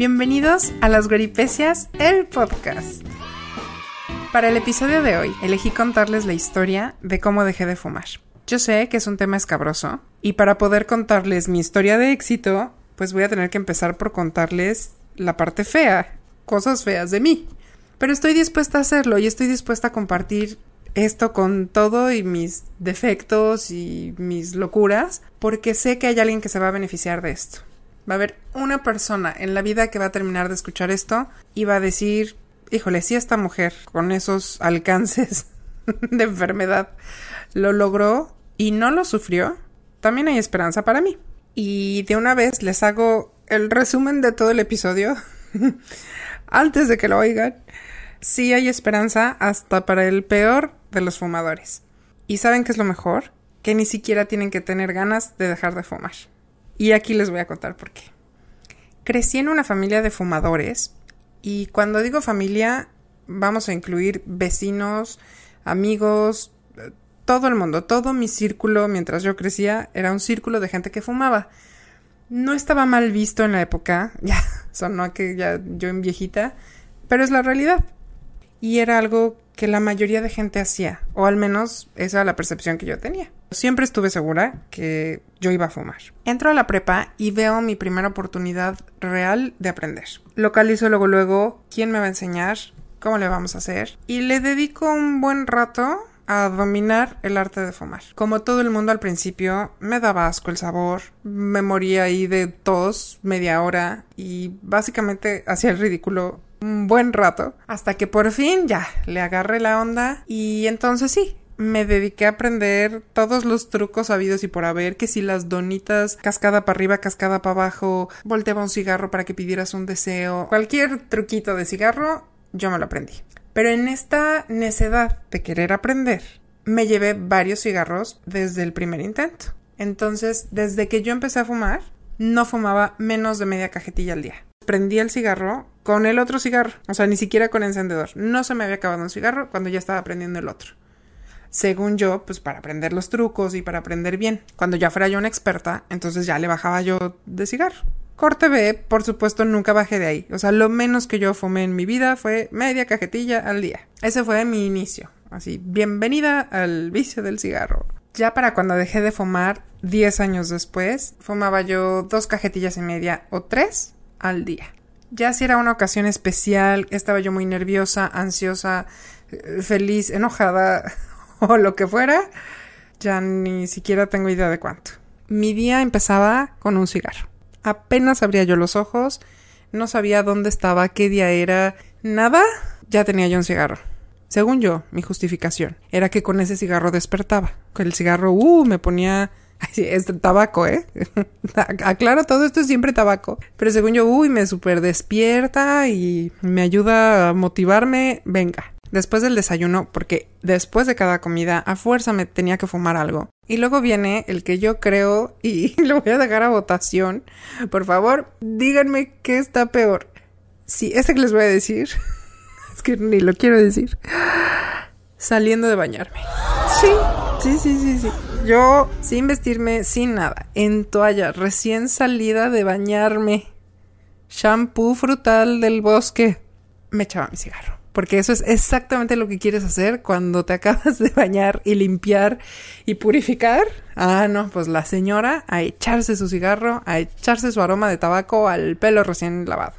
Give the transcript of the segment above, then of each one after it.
Bienvenidos a Las Goripecias, el podcast. Para el episodio de hoy, elegí contarles la historia de cómo dejé de fumar. Yo sé que es un tema escabroso, y para poder contarles mi historia de éxito, pues voy a tener que empezar por contarles la parte fea, cosas feas de mí. Pero estoy dispuesta a hacerlo y estoy dispuesta a compartir esto con todo y mis defectos y mis locuras, porque sé que hay alguien que se va a beneficiar de esto. Va a haber una persona en la vida que va a terminar de escuchar esto y va a decir, híjole, si esta mujer con esos alcances de enfermedad lo logró y no lo sufrió, también hay esperanza para mí. Y de una vez les hago el resumen de todo el episodio antes de que lo oigan. Sí hay esperanza hasta para el peor de los fumadores. ¿Y saben qué es lo mejor? Que ni siquiera tienen que tener ganas de dejar de fumar. Y aquí les voy a contar por qué. Crecí en una familia de fumadores y cuando digo familia vamos a incluir vecinos, amigos, todo el mundo, todo mi círculo mientras yo crecía era un círculo de gente que fumaba. No estaba mal visto en la época, ya sonó que ya yo en viejita, pero es la realidad. Y era algo que la mayoría de gente hacía, o al menos esa era la percepción que yo tenía. Siempre estuve segura que yo iba a fumar. Entro a la prepa y veo mi primera oportunidad real de aprender. Localizo luego luego quién me va a enseñar, cómo le vamos a hacer, y le dedico un buen rato a dominar el arte de fumar. Como todo el mundo al principio, me daba asco el sabor, me moría ahí de tos media hora y básicamente hacía el ridículo un buen rato, hasta que por fin ya le agarré la onda y entonces sí, me dediqué a aprender todos los trucos habidos y por haber, que si las donitas, cascada para arriba, cascada para abajo, volteaba un cigarro para que pidieras un deseo, cualquier truquito de cigarro, yo me lo aprendí. Pero en esta necedad de querer aprender, me llevé varios cigarros desde el primer intento. Entonces, desde que yo empecé a fumar, no fumaba menos de media cajetilla al día. Prendí el cigarro con el otro cigarro, o sea, ni siquiera con encendedor. No se me había acabado un cigarro cuando ya estaba prendiendo el otro. Según yo, pues para aprender los trucos y para aprender bien. Cuando ya fuera yo una experta, entonces ya le bajaba yo de cigarro. Corte B, por supuesto, nunca bajé de ahí. O sea, lo menos que yo fumé en mi vida fue media cajetilla al día. Ese fue mi inicio. Así, bienvenida al vicio del cigarro. Ya para cuando dejé de fumar, 10 años después, fumaba yo dos cajetillas y media o tres al día. Ya si era una ocasión especial, estaba yo muy nerviosa, ansiosa, eh, feliz, enojada o lo que fuera, ya ni siquiera tengo idea de cuánto. Mi día empezaba con un cigarro. Apenas abría yo los ojos, no sabía dónde estaba, qué día era, nada, ya tenía yo un cigarro. Según yo, mi justificación era que con ese cigarro despertaba. Con el cigarro, uh, me ponía es tabaco, ¿eh? Aclaro, todo esto es siempre tabaco. Pero según yo, uy, me super despierta y me ayuda a motivarme. Venga. Después del desayuno, porque después de cada comida a fuerza me tenía que fumar algo. Y luego viene el que yo creo y lo voy a dejar a votación. Por favor, díganme qué está peor. Sí, este que les voy a decir. es que ni lo quiero decir. Saliendo de bañarme. Sí, sí, sí, sí, sí. Yo, sin vestirme, sin nada, en toalla, recién salida de bañarme, shampoo frutal del bosque, me echaba mi cigarro. Porque eso es exactamente lo que quieres hacer cuando te acabas de bañar y limpiar y purificar. Ah, no, pues la señora a echarse su cigarro, a echarse su aroma de tabaco al pelo recién lavado.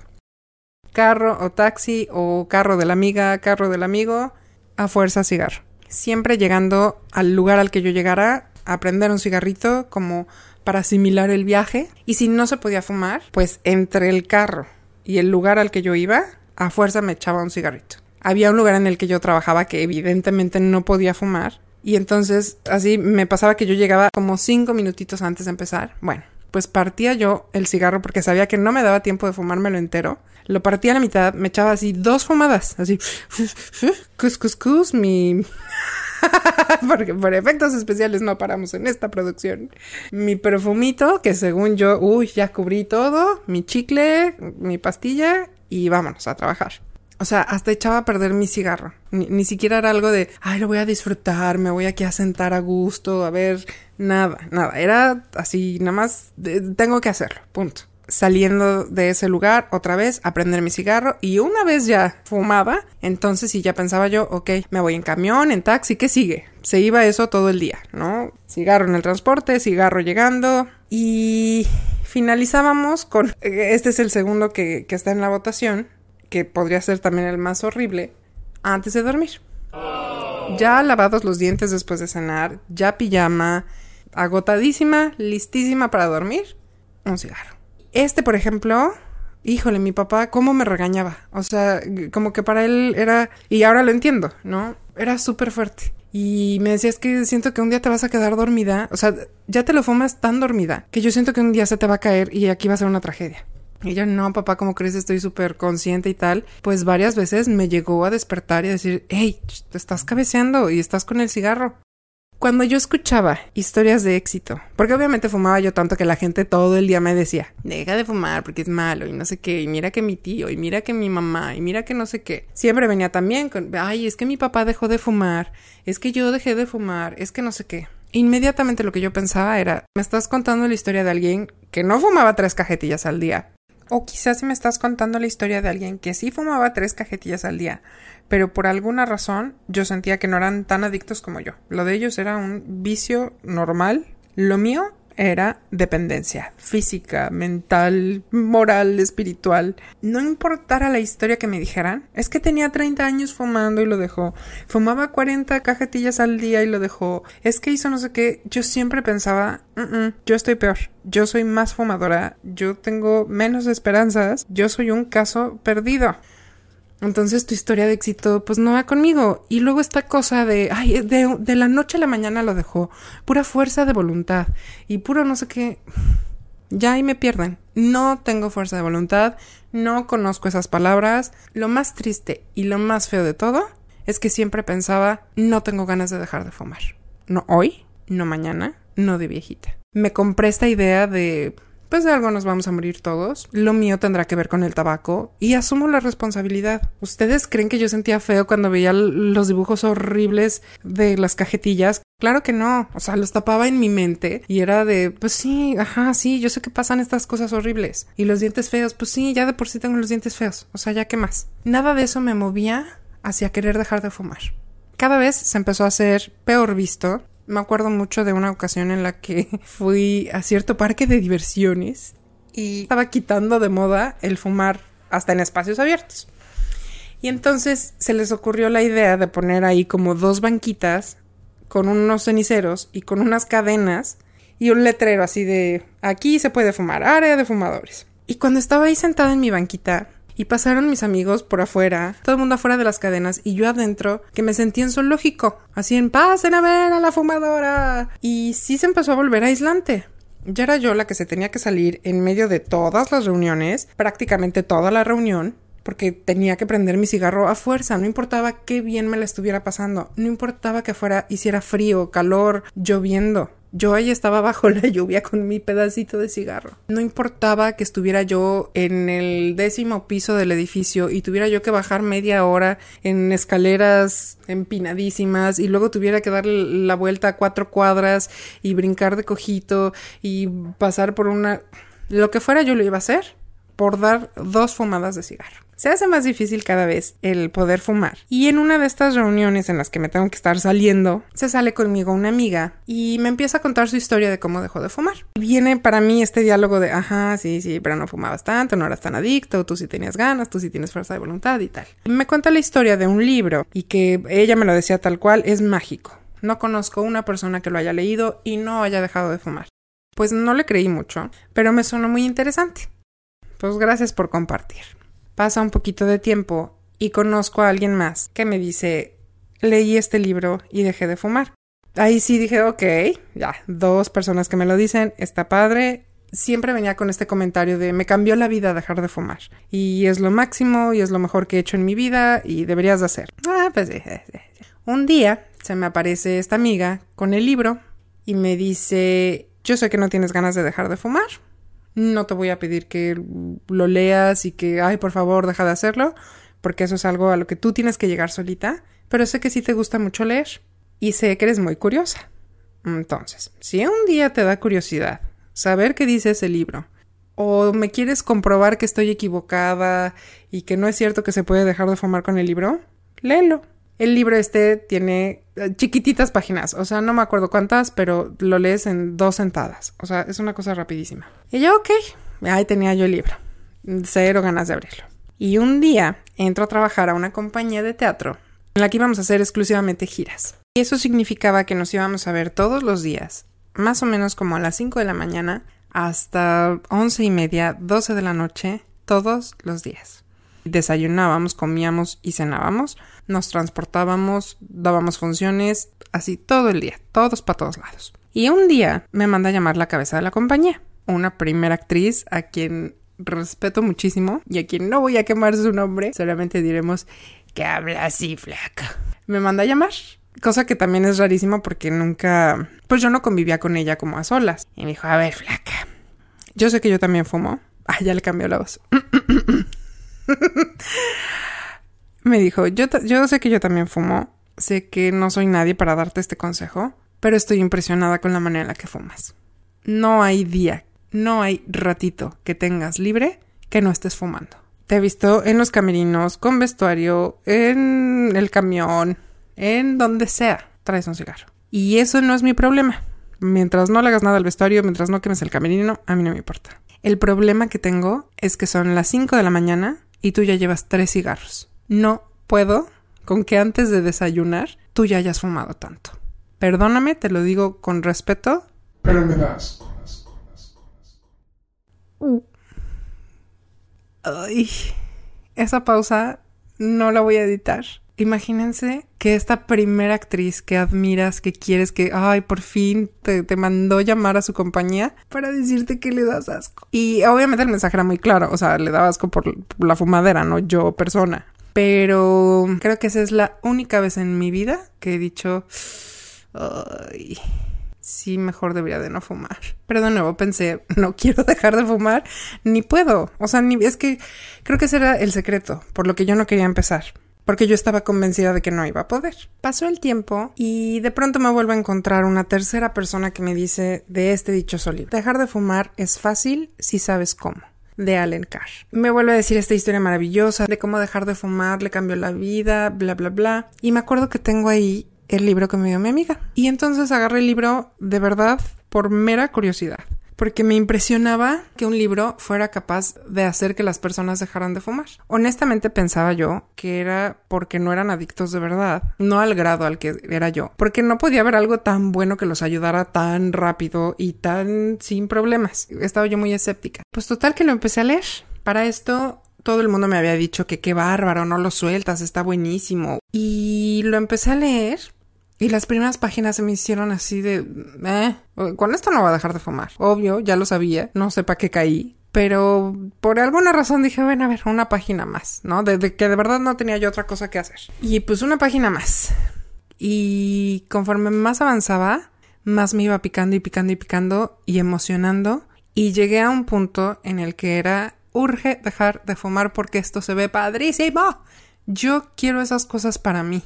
Carro o taxi o carro de la amiga, carro del amigo, a fuerza cigarro. Siempre llegando al lugar al que yo llegara, a prender un cigarrito como para asimilar el viaje. Y si no se podía fumar, pues entre el carro y el lugar al que yo iba, a fuerza me echaba un cigarrito. Había un lugar en el que yo trabajaba que evidentemente no podía fumar. Y entonces así me pasaba que yo llegaba como cinco minutitos antes de empezar. Bueno, pues partía yo el cigarro porque sabía que no me daba tiempo de fumármelo entero. Lo partía a la mitad, me echaba así dos fumadas, así, cus, cus, cus, mi porque por efectos especiales no paramos en esta producción. Mi perfumito, que según yo, uy, ya cubrí todo, mi chicle, mi pastilla y vámonos a trabajar. O sea, hasta echaba a perder mi cigarro. Ni, siquiera era algo de, ay, lo voy a disfrutar, me voy aquí a sentar a gusto, a ver, nada, nada. Era así, nada más, tengo que hacerlo, punto. saliendo de ese lugar otra vez a prender mi cigarro y una vez ya fumaba, entonces sí ya pensaba yo, ok, me voy en camión, en taxi, ¿qué sigue? Se iba eso todo el día, ¿no? Cigarro en el transporte, cigarro llegando y finalizábamos con, este es el segundo que está en la votación, que podría ser también el más horrible, antes de dormir. Ya lavados los dientes después de cenar, ya pijama, agotadísima, listísima para dormir, un cigarro. Este, por ejemplo, híjole, mi papá, ¿cómo me regañaba? O sea, como que para él era, y ahora lo entiendo, ¿no? Era súper fuerte. Y me decía, es que siento que un día te vas a quedar dormida. O sea, ya te lo fumas tan dormida que yo siento que un día se te va a caer y aquí va a ser una tragedia. Y yo, no, papá, como crees? Estoy súper consciente y tal. Pues varias veces me llegó a despertar y a decir, hey, te estás cabeceando y estás con el cigarro. Cuando yo escuchaba historias de éxito, porque obviamente fumaba yo tanto que la gente todo el día me decía, deja de fumar porque es malo y no sé qué, y mira que mi tío, y mira que mi mamá, y mira que no sé qué. Siempre venía también con, ay, es que mi papá dejó de fumar, es que yo dejé de fumar, es que no sé qué. Inmediatamente lo que yo pensaba era, me estás contando la historia de alguien que no fumaba tres cajetillas al día. O quizás me estás contando la historia de alguien que sí fumaba tres cajetillas al día, pero por alguna razón yo sentía que no eran tan adictos como yo. Lo de ellos era un vicio normal. Lo mío era dependencia física, mental, moral, espiritual. No importara la historia que me dijeran, es que tenía 30 años fumando y lo dejó. Fumaba 40 cajetillas al día y lo dejó. Es que hizo no sé qué. Yo siempre pensaba, yo estoy peor. Yo soy más fumadora. Yo tengo menos esperanzas. Yo soy un caso perdido. Entonces tu historia de éxito pues no va conmigo. Y luego esta cosa de, ay, de, de, la noche a la mañana lo dejó. Pura fuerza de voluntad. Y puro no sé qué. Ya ahí me pierden. No tengo fuerza de voluntad. No conozco esas palabras. Lo más triste y lo más feo de todo es que siempre pensaba, no tengo ganas de dejar de fumar. No hoy, no mañana, no de viejita. Me compré esta idea de pues de algo nos vamos a morir todos. Lo mío tendrá que ver con el tabaco y asumo la responsabilidad. ¿Ustedes creen que yo sentía feo cuando veía los dibujos horribles de las cajetillas? Claro que no, o sea, los tapaba en mi mente y era de, pues sí, ajá, sí, yo sé que pasan estas cosas horribles. Y los dientes feos, pues sí, ya de por sí tengo los dientes feos, o sea, ya qué más. Nada de eso me movía hacia querer dejar de fumar. Cada vez se empezó a hacer peor visto me acuerdo mucho de una ocasión en la que fui a cierto parque de diversiones y estaba quitando de moda el fumar hasta en espacios abiertos. Y entonces se les ocurrió la idea de poner ahí como dos banquitas con unos ceniceros y con unas cadenas y un letrero así de aquí se puede fumar, área de fumadores. Y cuando estaba ahí sentada en mi banquita, y pasaron mis amigos por afuera, todo el mundo afuera de las cadenas y yo adentro, que me sentí en zoológico, así en pasen a ver a la fumadora. Y sí se empezó a volver aislante. Ya era yo la que se tenía que salir en medio de todas las reuniones, prácticamente toda la reunión, porque tenía que prender mi cigarro a fuerza, no importaba qué bien me la estuviera pasando, no importaba que fuera hiciera frío, calor, lloviendo. Yo ahí estaba bajo la lluvia con mi pedacito de cigarro. No importaba que estuviera yo en el décimo piso del edificio y tuviera yo que bajar media hora en escaleras empinadísimas y luego tuviera que dar la vuelta a cuatro cuadras y brincar de cojito y pasar por una... Lo que fuera yo lo iba a hacer por dar dos fumadas de cigarro. Se hace más difícil cada vez el poder fumar. Y en una de estas reuniones en las que me tengo que estar saliendo, se sale conmigo una amiga y me empieza a contar su historia de cómo dejó de fumar. Viene para mí este diálogo de, ajá, sí, sí, pero no fumabas tanto, no eras tan adicto, tú sí tenías ganas, tú sí tienes fuerza de voluntad y tal. me cuenta la historia de un libro y que ella me lo decía tal cual, es mágico. No conozco una persona que lo haya leído y no haya dejado de fumar. Pues no le creí mucho, pero me sonó muy interesante. Pues gracias por compartir. Pasa un poquito de tiempo y conozco a alguien más que me dice, leí este libro y dejé de fumar. Ahí sí dije, ok, ya, dos personas que me lo dicen, está padre. Siempre venía con este comentario de me cambió la vida dejar de fumar. Y es lo máximo y es lo mejor que he hecho en mi vida y deberías de hacer. Ah, pues sí, Un día se me aparece esta amiga con el libro y me dice, yo sé que no tienes ganas de dejar de fumar, no te voy a pedir que lo leas y que, ay, por favor, deja de hacerlo, porque eso es algo a lo que tú tienes que llegar solita, pero sé que sí te gusta mucho leer y sé que eres muy curiosa. Entonces, si un día te da curiosidad saber qué dice ese libro o me quieres comprobar que estoy equivocada y que no es cierto que se puede dejar de fumar con el libro, léelo. El libro este tiene eh, chiquititas páginas, o sea, no me acuerdo cuántas, pero lo lees en dos sentadas. O sea, es una cosa rapidísima. Y yo, ok, ahí tenía yo el libro. Cero ganas de abrirlo. Y un día entro a trabajar a una compañía de teatro en la que íbamos a hacer exclusivamente giras. Y eso significaba que nos íbamos a ver todos los días, más o menos como a las 5 de la mañana hasta once y media, 12 de la noche, todos los días. Desayunábamos, comíamos y cenábamos, nos transportábamos, dábamos funciones, así todo el día, todos para todos lados. Y un día me manda a llamar la cabeza de la compañía, una primera actriz a quien respeto muchísimo y a quien no voy a quemar su nombre, solamente diremos que habla así, flaca. Me manda a llamar, cosa que también es rarísima porque nunca, pues yo no convivía con ella como a solas. Y me dijo, a ver, flaca, yo sé que yo también fumo. Ah, ya le cambió la voz. me dijo, yo, yo sé que yo también fumo, sé que no soy nadie para darte este consejo, pero estoy impresionada con la manera en la que fumas. No hay día no hay ratito que tengas libre que no estés fumando. Te he visto en los camerinos, con vestuario, en el camión, en donde sea, traes un cigarro. Y eso no es mi problema. Mientras no le hagas nada al vestuario, mientras no quemes el camerino, a mí no me importa. El problema que tengo es que son las 5 de la mañana y tú ya llevas tres cigarros. No puedo con que antes de desayunar tú ya hayas fumado tanto. Perdóname, te lo digo con respeto. Pero me das Ay, esa pausa no la voy a editar. Imagínense que esta primera actriz que admiras, que quieres que, ay, por fin te, te, mandó llamar a su compañía para decirte que le das asco. Y obviamente el mensaje era muy claro, o sea, le daba asco por la fumadera, no yo persona. Pero creo que esa es la única vez en mi vida que he dicho, ay, sí mejor debería de no fumar. Pero de nuevo pensé, no quiero dejar de fumar, ni puedo. O sea, ni, es que creo que ese era el secreto, por lo que yo no quería empezar. Porque yo estaba convencida de que no iba a poder. Pasó el tiempo y de pronto me vuelvo a encontrar una tercera persona que me dice de este dichoso libro. Dejar de fumar es fácil si sabes cómo de Allen Carr. Me vuelve a decir esta historia maravillosa de cómo dejar de fumar le cambió la vida, bla, bla, bla. Y me acuerdo que tengo ahí el libro que me dio mi amiga. Y entonces agarré el libro de verdad por mera curiosidad. Porque me impresionaba que un libro fuera capaz de hacer que las personas dejaran de fumar. Honestamente pensaba yo que era porque no eran adictos de verdad, no al grado al que era yo. Porque no podía haber algo tan bueno que los ayudara tan rápido y tan sin problemas. Estaba yo muy escéptica. Pues total que lo empecé a leer. Para esto todo el mundo me había dicho que qué bárbaro, no lo sueltas, está buenísimo. Y lo empecé a leer y las primeras páginas se me hicieron así de, eh, con esto no va a dejar de fumar. Obvio, ya lo sabía, no sé para qué caí. Pero por alguna razón dije, bueno, a ver, una página más, ¿no? De, que de verdad no tenía yo otra cosa que hacer. Y pues una página más. Y conforme más avanzaba, más me iba picando y picando y picando y emocionando. Y llegué a un punto en el que era, urge dejar de fumar porque esto se ve padrísimo. Yo quiero esas cosas para mí.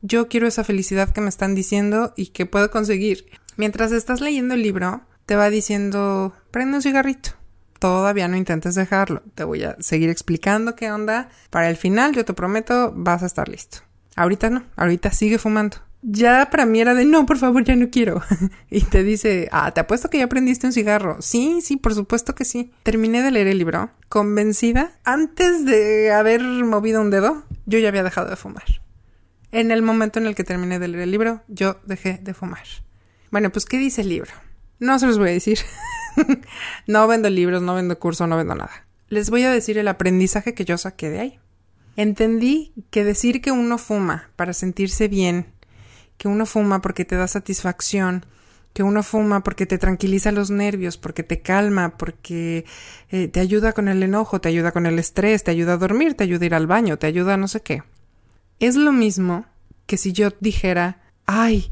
Yo quiero esa felicidad que me están diciendo y que puedo conseguir. Mientras estás leyendo el libro, te va diciendo, prende un cigarrito. Todavía no intentes dejarlo. Te voy a seguir explicando qué onda. Para el final, yo te prometo, vas a estar listo. Ahorita no, ahorita sigue fumando. Ya para mí era de no, por favor, ya no quiero. y te dice, ah, te apuesto que ya prendiste un cigarro. Sí, sí, por supuesto que sí. Terminé de leer el libro, convencida. Antes de haber movido un dedo, yo ya había dejado de fumar. En el momento en el que terminé de leer el libro, yo dejé de fumar. Bueno, pues, ¿qué dice el libro? No se los voy a decir. no vendo libros, no vendo cursos, no vendo nada. Les voy a decir el aprendizaje que yo saqué de ahí. Entendí que decir que uno fuma para sentirse bien, que uno fuma porque te da satisfacción, que uno fuma porque te tranquiliza los nervios, porque te calma, porque eh, te ayuda con el enojo, te ayuda con el estrés, te ayuda a dormir, te ayuda a ir al baño, te ayuda a no sé qué. Es lo mismo que si yo dijera, ay,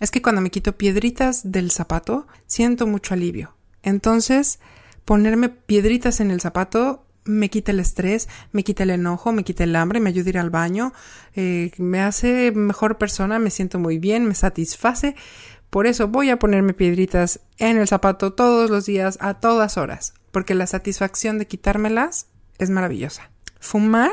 es que cuando me quito piedritas del zapato, siento mucho alivio. Entonces, ponerme piedritas en el zapato me quita el estrés, me quita el enojo, me quita el hambre, me ayuda a ir al baño, eh, me hace mejor persona, me siento muy bien, me satisface. Por eso voy a ponerme piedritas en el zapato todos los días, a todas horas porque la satisfacción de quitármelas es maravillosa. Fumar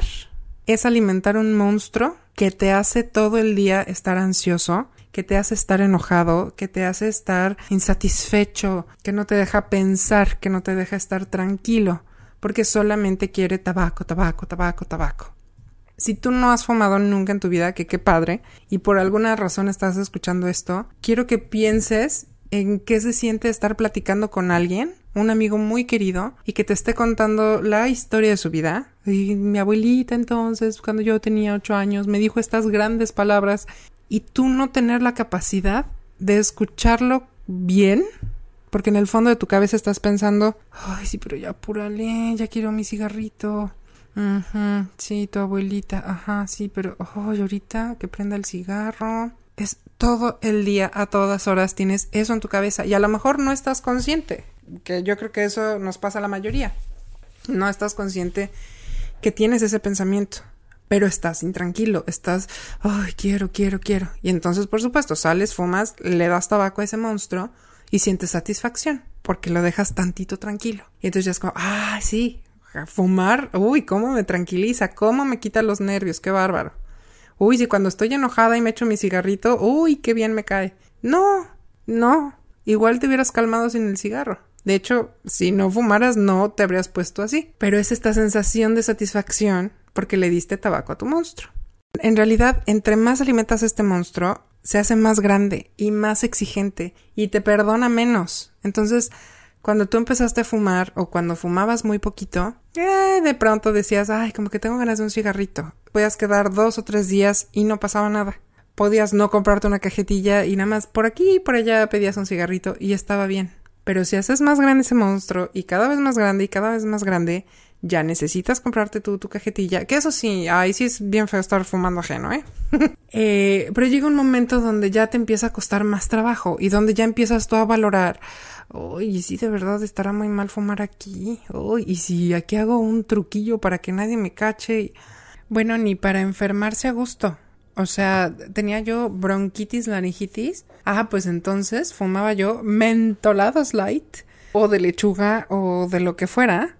es alimentar un monstruo que te hace todo el día estar ansioso, que te hace estar enojado, que te hace estar insatisfecho, que no te deja pensar, que no te deja estar tranquilo, porque solamente quiere tabaco, tabaco, tabaco, tabaco. Si tú no has fumado nunca en tu vida, que qué padre, y por alguna razón estás escuchando esto, quiero que pienses en qué se siente estar platicando con alguien, un amigo muy querido, y que te esté contando la historia de su vida. Y mi abuelita entonces, cuando yo tenía ocho años, me dijo estas grandes palabras, y tú no tener la capacidad de escucharlo bien, porque en el fondo de tu cabeza estás pensando, ay, sí, pero ya apúrale, ya quiero mi cigarrito. sí, tu abuelita, ajá, sí, pero, ay, ahorita que prenda el cigarro es todo el día, a todas horas tienes eso en tu cabeza y a lo mejor no estás consciente, que yo creo que eso nos pasa a la mayoría. No estás consciente que tienes ese pensamiento, pero estás intranquilo, estás, ay, quiero, quiero, quiero. Y entonces, por supuesto, sales, fumas, le das tabaco a ese monstruo y sientes satisfacción porque lo dejas tantito tranquilo. Y entonces ya es como, ah, sí, fumar, uy, cómo me tranquiliza, cómo me quita los nervios, qué bárbaro. Uy, si cuando estoy enojada y me echo mi cigarrito, uy, qué bien me cae. No, no. Igual te hubieras calmado sin el cigarro. De hecho, si no fumaras, no te habrías puesto así. Pero es esta sensación de satisfacción porque le diste tabaco a tu monstruo. En realidad, entre más alimentas a este monstruo, se hace más grande y más exigente y te perdona menos. Entonces, cuando tú empezaste a fumar o cuando fumabas muy poquito, eh, de pronto decías, ay, como que tengo ganas de un cigarrito. Podías quedar dos o tres días y no pasaba nada. Podías no comprarte una cajetilla y nada más por aquí y por allá pedías un cigarrito y estaba bien. Pero si haces más grande ese monstruo y cada vez más grande y cada vez más grande, ya necesitas comprarte tú tu cajetilla. Que eso sí, ahí sí es bien feo estar fumando ajeno, ¿eh? ¿eh? Pero llega un momento donde ya te empieza a costar más trabajo y donde ya empiezas tú a valorar Uy, y si de verdad estará muy mal fumar aquí. Uy, y si aquí hago un truquillo para que nadie me cache. Bueno, ni para enfermarse a gusto. O sea, tenía yo bronquitis, laringitis. Ah, pues entonces fumaba yo mentolados light o de lechuga o de lo que fuera,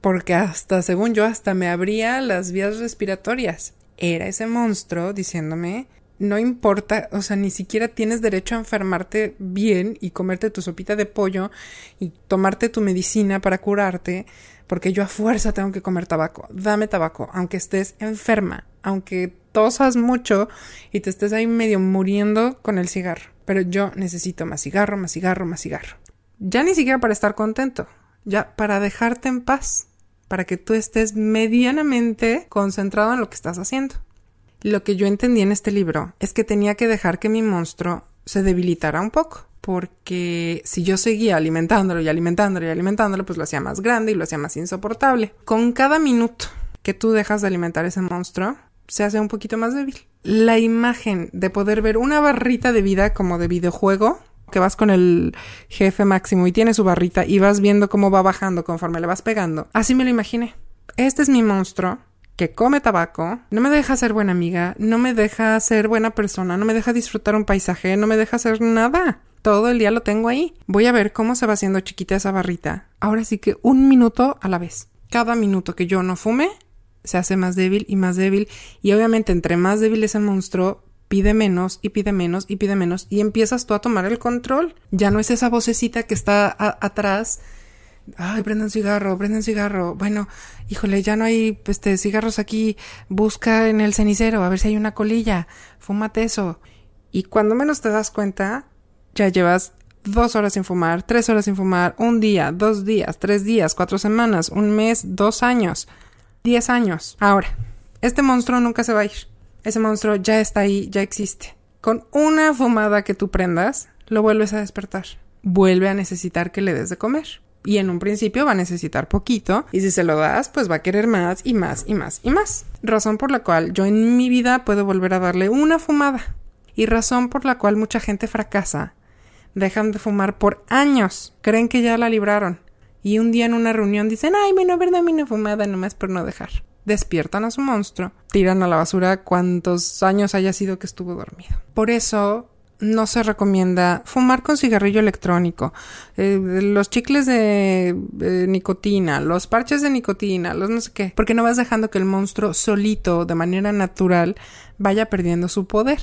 porque hasta, según yo, hasta me abría las vías respiratorias. Era ese monstruo diciéndome no importa, o sea, ni siquiera tienes derecho a enfermarte bien y comerte tu sopita de pollo y tomarte tu medicina para curarte, porque yo a fuerza tengo que comer tabaco. Dame tabaco, aunque estés enferma, aunque tosas mucho y te estés ahí medio muriendo con el cigarro. Pero yo necesito más cigarro, más cigarro, más cigarro. Ya ni siquiera para estar contento, ya para dejarte en paz, para que tú estés medianamente concentrado en lo que estás haciendo. Lo que yo entendí en este libro es que tenía que dejar que mi monstruo se debilitara un poco, porque si yo seguía alimentándolo y alimentándolo y alimentándolo, pues lo hacía más grande y lo hacía más insoportable. Con cada minuto que tú dejas de alimentar ese monstruo, se hace un poquito más débil. La imagen de poder ver una barrita de vida como de videojuego, que vas con el jefe máximo y tiene su barrita y vas viendo cómo va bajando conforme le vas pegando. Así me lo imaginé. Este es mi monstruo que come tabaco, no me deja ser buena amiga, no me deja ser buena persona, no me deja disfrutar un paisaje, no me deja hacer nada. Todo el día lo tengo ahí. Voy a ver cómo se va haciendo chiquita esa barrita. Ahora sí que un minuto a la vez. Cada minuto que yo no fume, se hace más débil y más débil. Y obviamente entre más débil es el monstruo, pide menos y pide menos y pide menos. Y empiezas tú a tomar el control. Ya no es esa vocecita que está atrás ay, prende un cigarro, prende un cigarro. Bueno, híjole, ya no hay este, cigarros aquí. Busca en el cenicero a ver si hay una colilla. Fúmate eso. Y cuando menos te das cuenta, ya llevas dos horas sin fumar, tres horas sin fumar, un día, dos días, tres días, cuatro semanas, un mes, dos años, diez años. Ahora, este monstruo nunca se va a ir. Ese monstruo ya está ahí, ya existe. Con una fumada que tú prendas, lo vuelves a despertar. Vuelve a necesitar que le des de comer y en un principio va a necesitar poquito y si se lo das pues va a querer más y más y más y más. Razón por la cual yo en mi vida puedo volver a darle una fumada y razón por la cual mucha gente fracasa. Dejan de fumar por años, creen que ya la libraron y un día en una reunión dicen ay bueno, verdad una fumada nomás por no dejar. Despiertan a su monstruo, tiran a la basura cuantos años haya sido que estuvo dormido. Por eso no se recomienda fumar con cigarrillo electrónico, eh, los chicles de, nicotina, los parches de nicotina, los no sé qué, porque no vas dejando que el monstruo solito, de manera natural, vaya perdiendo su poder.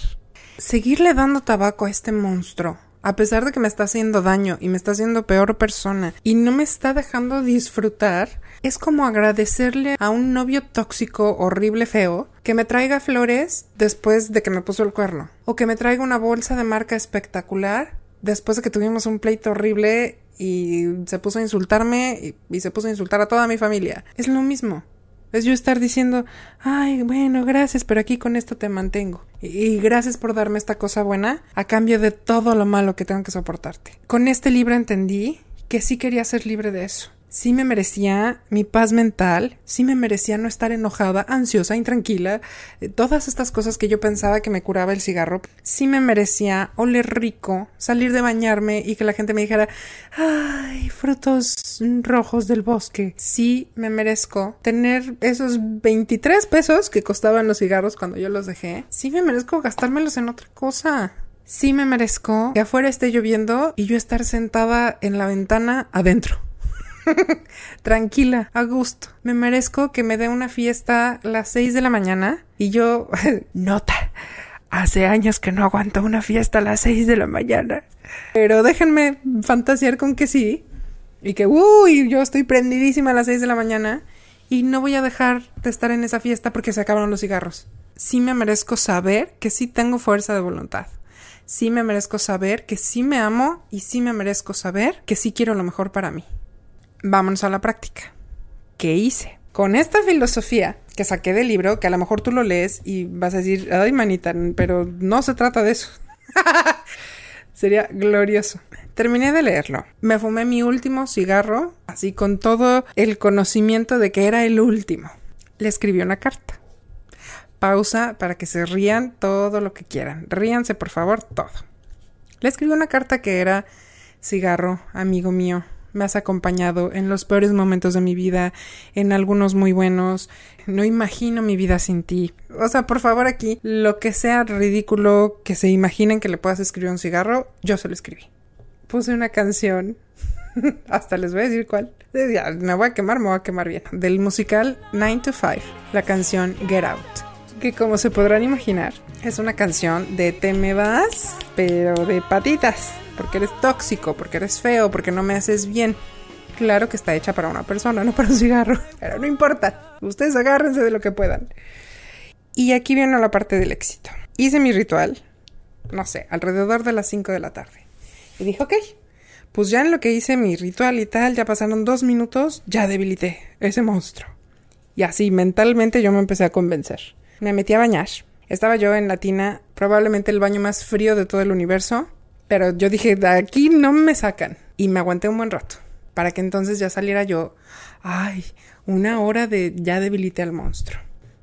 Seguirle dando tabaco a este monstruo a pesar de que me está haciendo daño y me está haciendo peor persona y no me está dejando disfrutar, es como agradecerle a un novio tóxico, horrible, feo, que me traiga flores después de que me puso el cuerno, o que me traiga una bolsa de marca espectacular después de que tuvimos un pleito horrible y se puso a insultarme y, se puso a insultar a toda mi familia. Es lo mismo. Es yo estar diciendo, ay, bueno, gracias, pero aquí con esto te mantengo. Y, gracias por darme esta cosa buena a cambio de todo lo malo que tengo que soportarte. Con este libro entendí que sí quería ser libre de eso sí me merecía mi paz mental, sí me merecía no estar enojada, ansiosa, intranquila, eh, todas estas cosas que yo pensaba que me curaba el cigarro, sí me merecía oler rico, salir de bañarme y que la gente me dijera, ay, frutos rojos del bosque, sí me merezco tener esos 23 pesos que costaban los cigarros cuando yo los dejé, sí me merezco gastármelos en otra cosa. Sí me merezco que afuera esté lloviendo y yo estar sentada en la ventana adentro Tranquila, a gusto. Me merezco que me dé una fiesta a las 6 de la mañana y yo... Nota. Hace años que no aguanto una fiesta a las 6 de la mañana. Pero déjenme fantasear con que sí. Y que, uy, yo estoy prendidísima a las 6 de la mañana. Y no voy a dejar de estar en esa fiesta porque se acabaron los cigarros. Sí me merezco saber que sí tengo fuerza de voluntad. Sí me merezco saber que sí me amo y sí me merezco saber que sí quiero lo mejor para mí vámonos a la práctica. ¿Qué hice? Con esta filosofía que saqué del libro, que a lo mejor tú lo lees y vas a decir, ay manita, pero no se trata de eso. Sería glorioso. Terminé de leerlo. Me fumé mi último cigarro, así con todo el conocimiento de que era el último. Le escribí una carta. Pausa para que se rían todo lo que quieran. Ríanse, por favor, todo. Le escribí una carta que era cigarro, amigo mío, me has acompañado en los peores momentos de mi vida, en algunos muy buenos. No imagino mi vida sin ti. O sea, por favor aquí, lo que sea ridículo que se imaginen que le puedas escribir un cigarro, yo se lo escribí. Puse una canción, hasta les voy a decir cuál. me voy a quemar, me voy a quemar bien. Del musical 9 to 5, la canción Get Out que como se podrán imaginar, es una canción de te me vas, pero de patitas porque eres tóxico, porque eres feo, porque no me haces bien. Claro que está hecha para una persona, no para un cigarro, pero no importa. Ustedes agárrense de lo que puedan. Y aquí viene la parte del éxito. Hice mi ritual, no sé, alrededor de las 5 de la tarde. Y dije, ok, pues ya en lo que hice mi ritual y tal, ya pasaron dos minutos, ya debilité ese monstruo. Y así, mentalmente yo me empecé a convencer. Me metí a bañar. Estaba yo en la tina, probablemente el baño más frío de todo el universo. Pero yo dije, de aquí no me sacan. Y me aguanté un buen rato. Para que entonces ya saliera yo, ay, una hora de ya debilité al monstruo.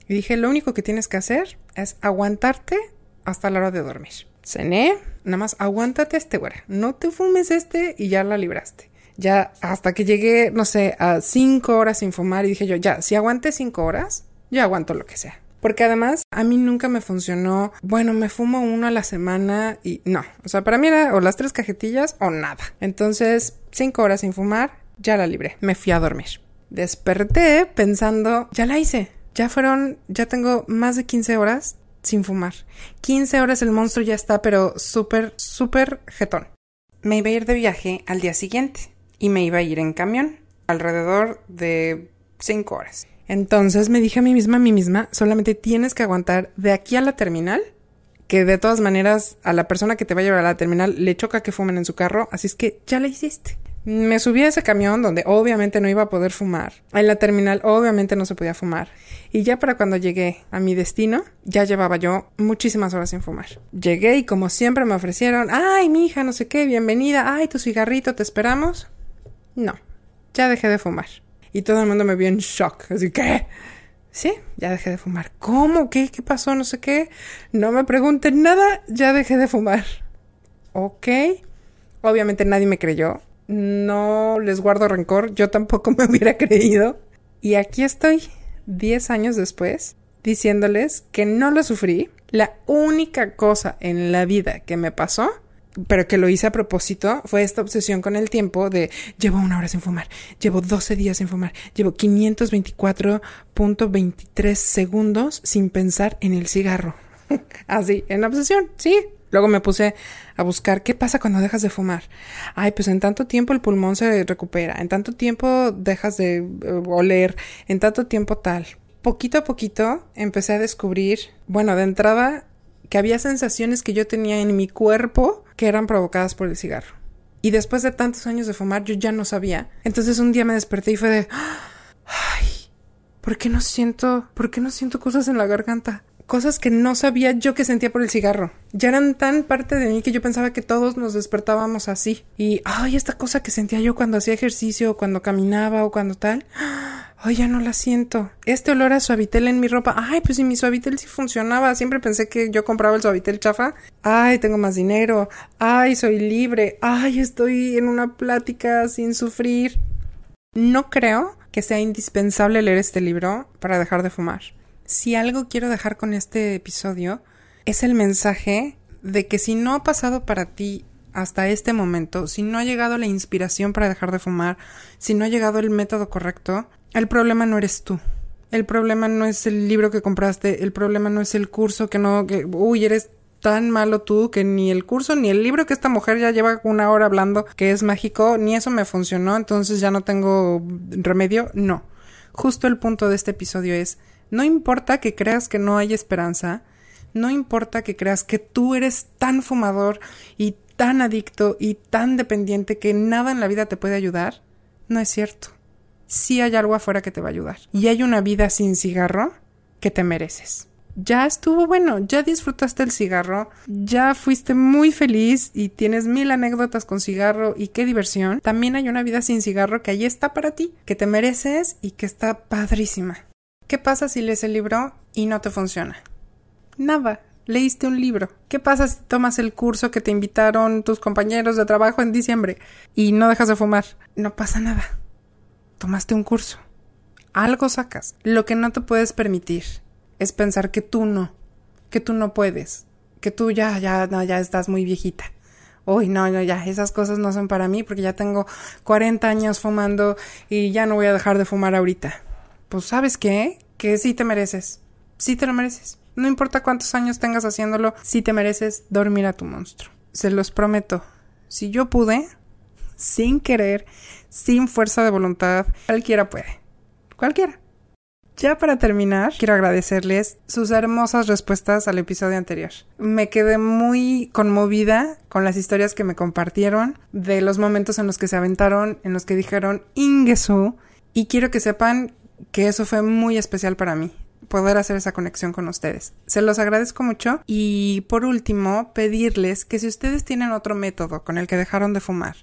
Y dije, lo único que tienes que hacer es aguantarte hasta la hora de dormir. Cené, nada más aguántate este güera. No te fumes este y ya la libraste. Ya hasta que llegué, no sé, a cinco horas sin fumar y dije yo, ya, si aguanté cinco horas, yo aguanto lo que sea. Porque además a mí nunca me funcionó, bueno, me fumo uno a la semana y no. O sea, para mí era o las tres cajetillas o nada. Entonces, cinco horas sin fumar, ya la libré. Me fui a dormir. Desperté pensando, ya la hice. Ya fueron, ya tengo más de 15 horas sin fumar. 15 horas el monstruo ya está, pero súper, súper jetón. Me iba a ir de viaje al día siguiente y me iba a ir en camión alrededor de 5 horas. Entonces me dije a mí misma, a mí misma, solamente tienes que aguantar de aquí a la terminal, que de todas maneras a la persona que te va a llevar a la terminal le choca que fumen en su carro, así es que ya la hiciste. Me subí a ese camión donde obviamente no iba a poder fumar. En la terminal obviamente no se podía fumar. Y ya para cuando llegué a mi destino, ya llevaba yo muchísimas horas sin fumar. Llegué y como siempre me ofrecieron, ay, mi hija, no sé qué, bienvenida, ay, tu cigarrito, te esperamos. No, ya dejé de fumar. Y todo el mundo me vio en shock. Así, que... Sí, ya dejé de fumar. ¿Cómo? ¿Qué? ¿Qué pasó? No sé qué. No me pregunten nada, ya dejé de fumar. Ok. Obviamente nadie me creyó. No les guardo rencor. Yo tampoco me hubiera creído. Y aquí estoy, 10 años después, diciéndoles que no lo sufrí. La única cosa en la vida que me pasó, pero que lo hice a propósito, fue esta obsesión con el tiempo de llevo una hora sin fumar, llevo 12 días sin fumar, llevo 524.23 segundos sin pensar en el cigarro. Así, en obsesión, sí. Luego me puse a buscar qué pasa cuando dejas de fumar. Ay, pues en tanto tiempo el pulmón se recupera, en tanto tiempo dejas de eh, oler, en tanto tiempo tal. Poquito a poquito empecé a descubrir, bueno, de entrada, que había sensaciones que yo tenía en mi cuerpo que eran provocadas por el cigarro. Y después de tantos años de fumar, yo ya no sabía. Entonces un día me desperté y fue de, ay, ¿por qué no siento, por qué no siento cosas en la garganta? cosas que no sabía yo que sentía por el cigarro. Ya eran tan parte de mí que yo pensaba que todos nos despertábamos así. Y, ay, esta cosa que sentía yo cuando hacía ejercicio, o cuando caminaba o cuando tal. Ay, ya no la siento. Este olor a suavitel en mi ropa. Ay, pues si mi suavitel sí funcionaba. Siempre pensé que yo compraba el suavitel chafa. Ay, tengo más dinero. Ay, soy libre. Ay, estoy en una plática sin sufrir. No creo que sea indispensable leer este libro para dejar de fumar si algo quiero dejar con este episodio, es el mensaje de que si no ha pasado para ti hasta este momento, si no ha llegado la inspiración para dejar de fumar, si no ha llegado el método correcto, el problema no eres tú. El problema no es el libro que compraste, el problema no es el curso que no, que, uy, eres tan malo tú que ni el curso ni el libro que esta mujer ya lleva una hora hablando que es mágico, ni eso me funcionó, entonces ya no tengo remedio. No. Justo el punto de este episodio es no importa que creas que no hay esperanza, no importa que creas que tú eres tan fumador y tan adicto y tan dependiente que nada en la vida te puede ayudar, no es cierto. Sí hay algo afuera que te va a ayudar. Y hay una vida sin cigarro que te mereces. Ya estuvo bueno, ya disfrutaste el cigarro, ya fuiste muy feliz y tienes mil anécdotas con cigarro y qué diversión. También hay una vida sin cigarro que ahí está para ti, que te mereces y que está padrísima. ¿Qué pasa si lees el libro y no te funciona? Nada, leíste un libro. ¿Qué pasa si tomas el curso que te invitaron tus compañeros de trabajo en diciembre y no dejas de fumar? No pasa nada. Tomaste un curso. Algo sacas. Lo que no te puedes permitir es pensar que tú no, que tú no puedes, que tú ya, ya, no, ya estás muy viejita. Uy, no, no, ya, esas cosas no son para mí porque ya tengo 40 años fumando y ya no voy a dejar de fumar ahorita pues sabes qué, que sí te mereces, sí te lo mereces. No importa cuántos años tengas haciéndolo, sí te mereces dormir a tu monstruo. Se los prometo. Si yo pude, sin querer, sin fuerza de voluntad, cualquiera puede. Cualquiera. Ya para terminar, quiero agradecerles sus hermosas respuestas al episodio anterior. Me quedé muy conmovida con las historias que me compartieron, de los momentos en los que se aventaron, en los que dijeron Ingesu, y quiero que sepan que eso fue muy especial para mí poder hacer esa conexión con ustedes. Se los agradezco mucho y por último pedirles que si ustedes tienen otro método con el que dejaron de fumar,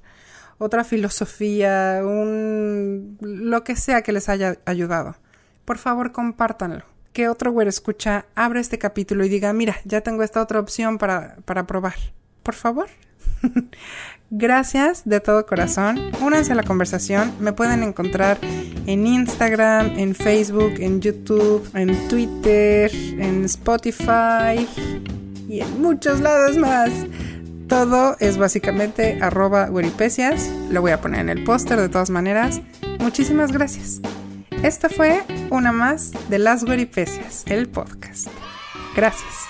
otra filosofía, un lo que sea que les haya ayudado, por favor compártanlo. Que otro güero escucha, abra este capítulo y diga, mira, ya tengo esta otra opción para, para probar. Por favor. Gracias de todo corazón. Únanse a la conversación. Me pueden encontrar en Instagram, en Facebook, en YouTube, en Twitter, en Spotify y en muchos lados más. Todo es básicamente arroba. Lo voy a poner en el póster de todas maneras. Muchísimas gracias. Esta fue una más de Las Weripecias, el podcast. Gracias.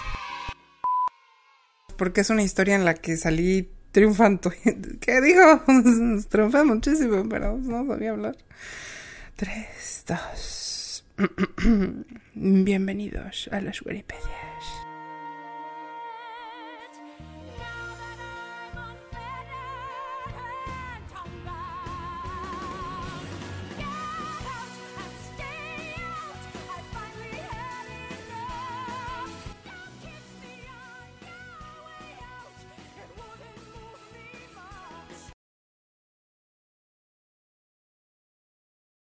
Porque es una historia en la que salí triunfando. ¿Qué digo? Triunfé muchísimo, pero no sabía hablar. Tres, dos. Bienvenidos a las Wikipedia.